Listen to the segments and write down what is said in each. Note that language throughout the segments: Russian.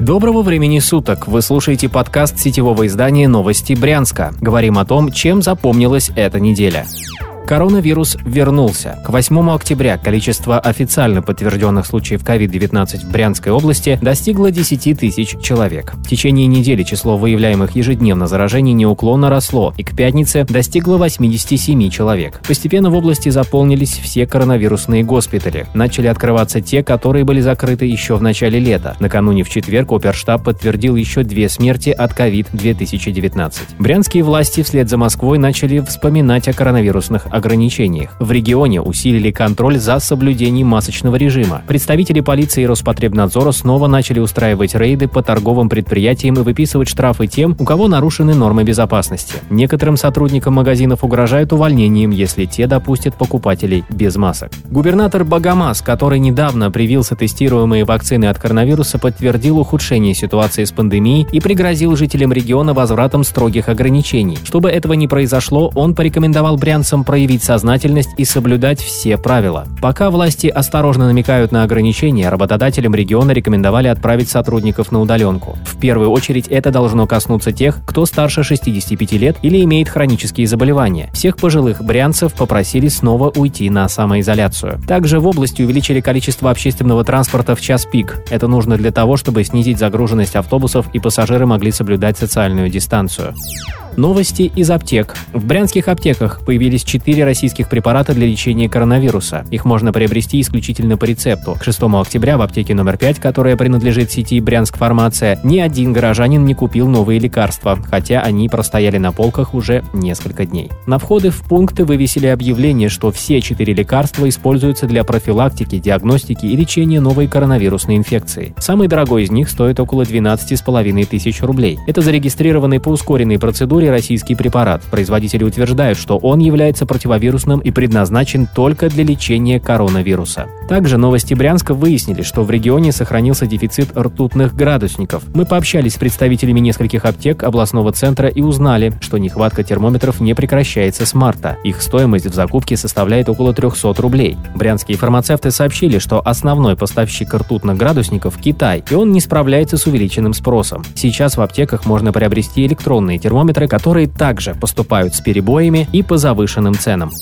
Доброго времени суток! Вы слушаете подкаст сетевого издания «Новости Брянска». Говорим о том, чем запомнилась эта неделя. Коронавирус вернулся. К 8 октября количество официально подтвержденных случаев COVID-19 в Брянской области достигло 10 тысяч человек. В течение недели число выявляемых ежедневно заражений неуклонно росло и к пятнице достигло 87 человек. Постепенно в области заполнились все коронавирусные госпитали. Начали открываться те, которые были закрыты еще в начале лета. Накануне в четверг оперштаб подтвердил еще две смерти от COVID-2019. Брянские власти вслед за Москвой начали вспоминать о коронавирусных ограничениях. В регионе усилили контроль за соблюдением масочного режима. Представители полиции и Роспотребнадзора снова начали устраивать рейды по торговым предприятиям и выписывать штрафы тем, у кого нарушены нормы безопасности. Некоторым сотрудникам магазинов угрожают увольнением, если те допустят покупателей без масок. Губернатор Багамас, который недавно привился тестируемые вакцины от коронавируса, подтвердил ухудшение ситуации с пандемией и пригрозил жителям региона возвратом строгих ограничений. Чтобы этого не произошло, он порекомендовал брянцам проявить проявить сознательность и соблюдать все правила. Пока власти осторожно намекают на ограничения, работодателям региона рекомендовали отправить сотрудников на удаленку. В первую очередь это должно коснуться тех, кто старше 65 лет или имеет хронические заболевания. Всех пожилых брянцев попросили снова уйти на самоизоляцию. Также в области увеличили количество общественного транспорта в час пик. Это нужно для того, чтобы снизить загруженность автобусов и пассажиры могли соблюдать социальную дистанцию. Новости из аптек. В брянских аптеках появились четыре российских препарата для лечения коронавируса. Их можно приобрести исключительно по рецепту. К 6 октября в аптеке номер 5, которая принадлежит сети Брянск Фармация, ни один горожанин не купил новые лекарства, хотя они простояли на полках уже несколько дней. На входы в пункты вывесили объявление, что все четыре лекарства используются для профилактики, диагностики и лечения новой коронавирусной инфекции. Самый дорогой из них стоит около 12,5 тысяч рублей. Это зарегистрированный по ускоренной процедуре российский препарат. Производители утверждают, что он является противовирусным и предназначен только для лечения коронавируса. Также новости Брянска выяснили, что в регионе сохранился дефицит ртутных градусников. Мы пообщались с представителями нескольких аптек областного центра и узнали, что нехватка термометров не прекращается с марта. Их стоимость в закупке составляет около 300 рублей. Брянские фармацевты сообщили, что основной поставщик ртутных градусников – Китай, и он не справляется с увеличенным спросом. Сейчас в аптеках можно приобрести электронные термометры, которые также поступают с перебоями и по завышенным ценам.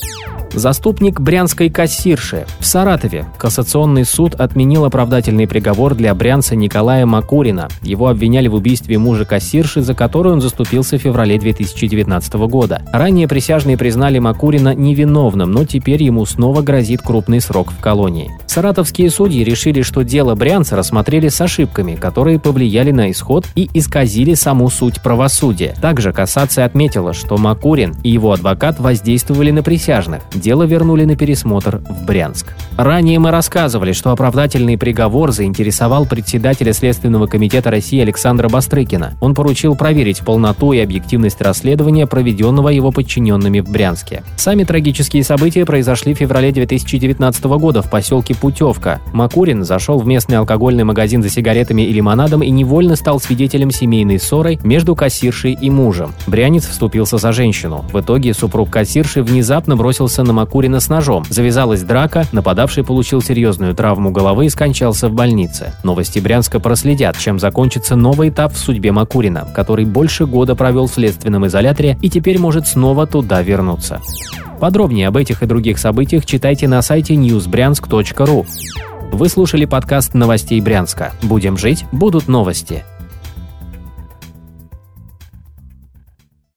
Заступник брянской кассирши. В Саратове кассационный суд отменил оправдательный приговор для брянца Николая Макурина. Его обвиняли в убийстве мужа кассирши, за которую он заступился в феврале 2019 года. Ранее присяжные признали Макурина невиновным, но теперь ему снова грозит крупный срок в колонии. Саратовские судьи решили, что дело брянца рассмотрели с ошибками, которые повлияли на исход и исказили саму суть правосудия. Также кассация отметила, что Макурин и его адвокат воздействовали на присяжных дело вернули на пересмотр в Брянск. Ранее мы рассказывали, что оправдательный приговор заинтересовал председателя Следственного комитета России Александра Бастрыкина. Он поручил проверить полноту и объективность расследования, проведенного его подчиненными в Брянске. Сами трагические события произошли в феврале 2019 года в поселке Путевка. Макурин зашел в местный алкогольный магазин за сигаретами и лимонадом и невольно стал свидетелем семейной ссоры между кассиршей и мужем. Брянец вступился за женщину. В итоге супруг кассирши внезапно бросился на Макурина с ножом. Завязалась драка, нападавший получил серьезную травму головы и скончался в больнице. Новости Брянска проследят, чем закончится новый этап в судьбе Макурина, который больше года провел в следственном изоляторе и теперь может снова туда вернуться. Подробнее об этих и других событиях читайте на сайте newsbryansk.ru. Вы слушали подкаст новостей Брянска. Будем жить, будут новости.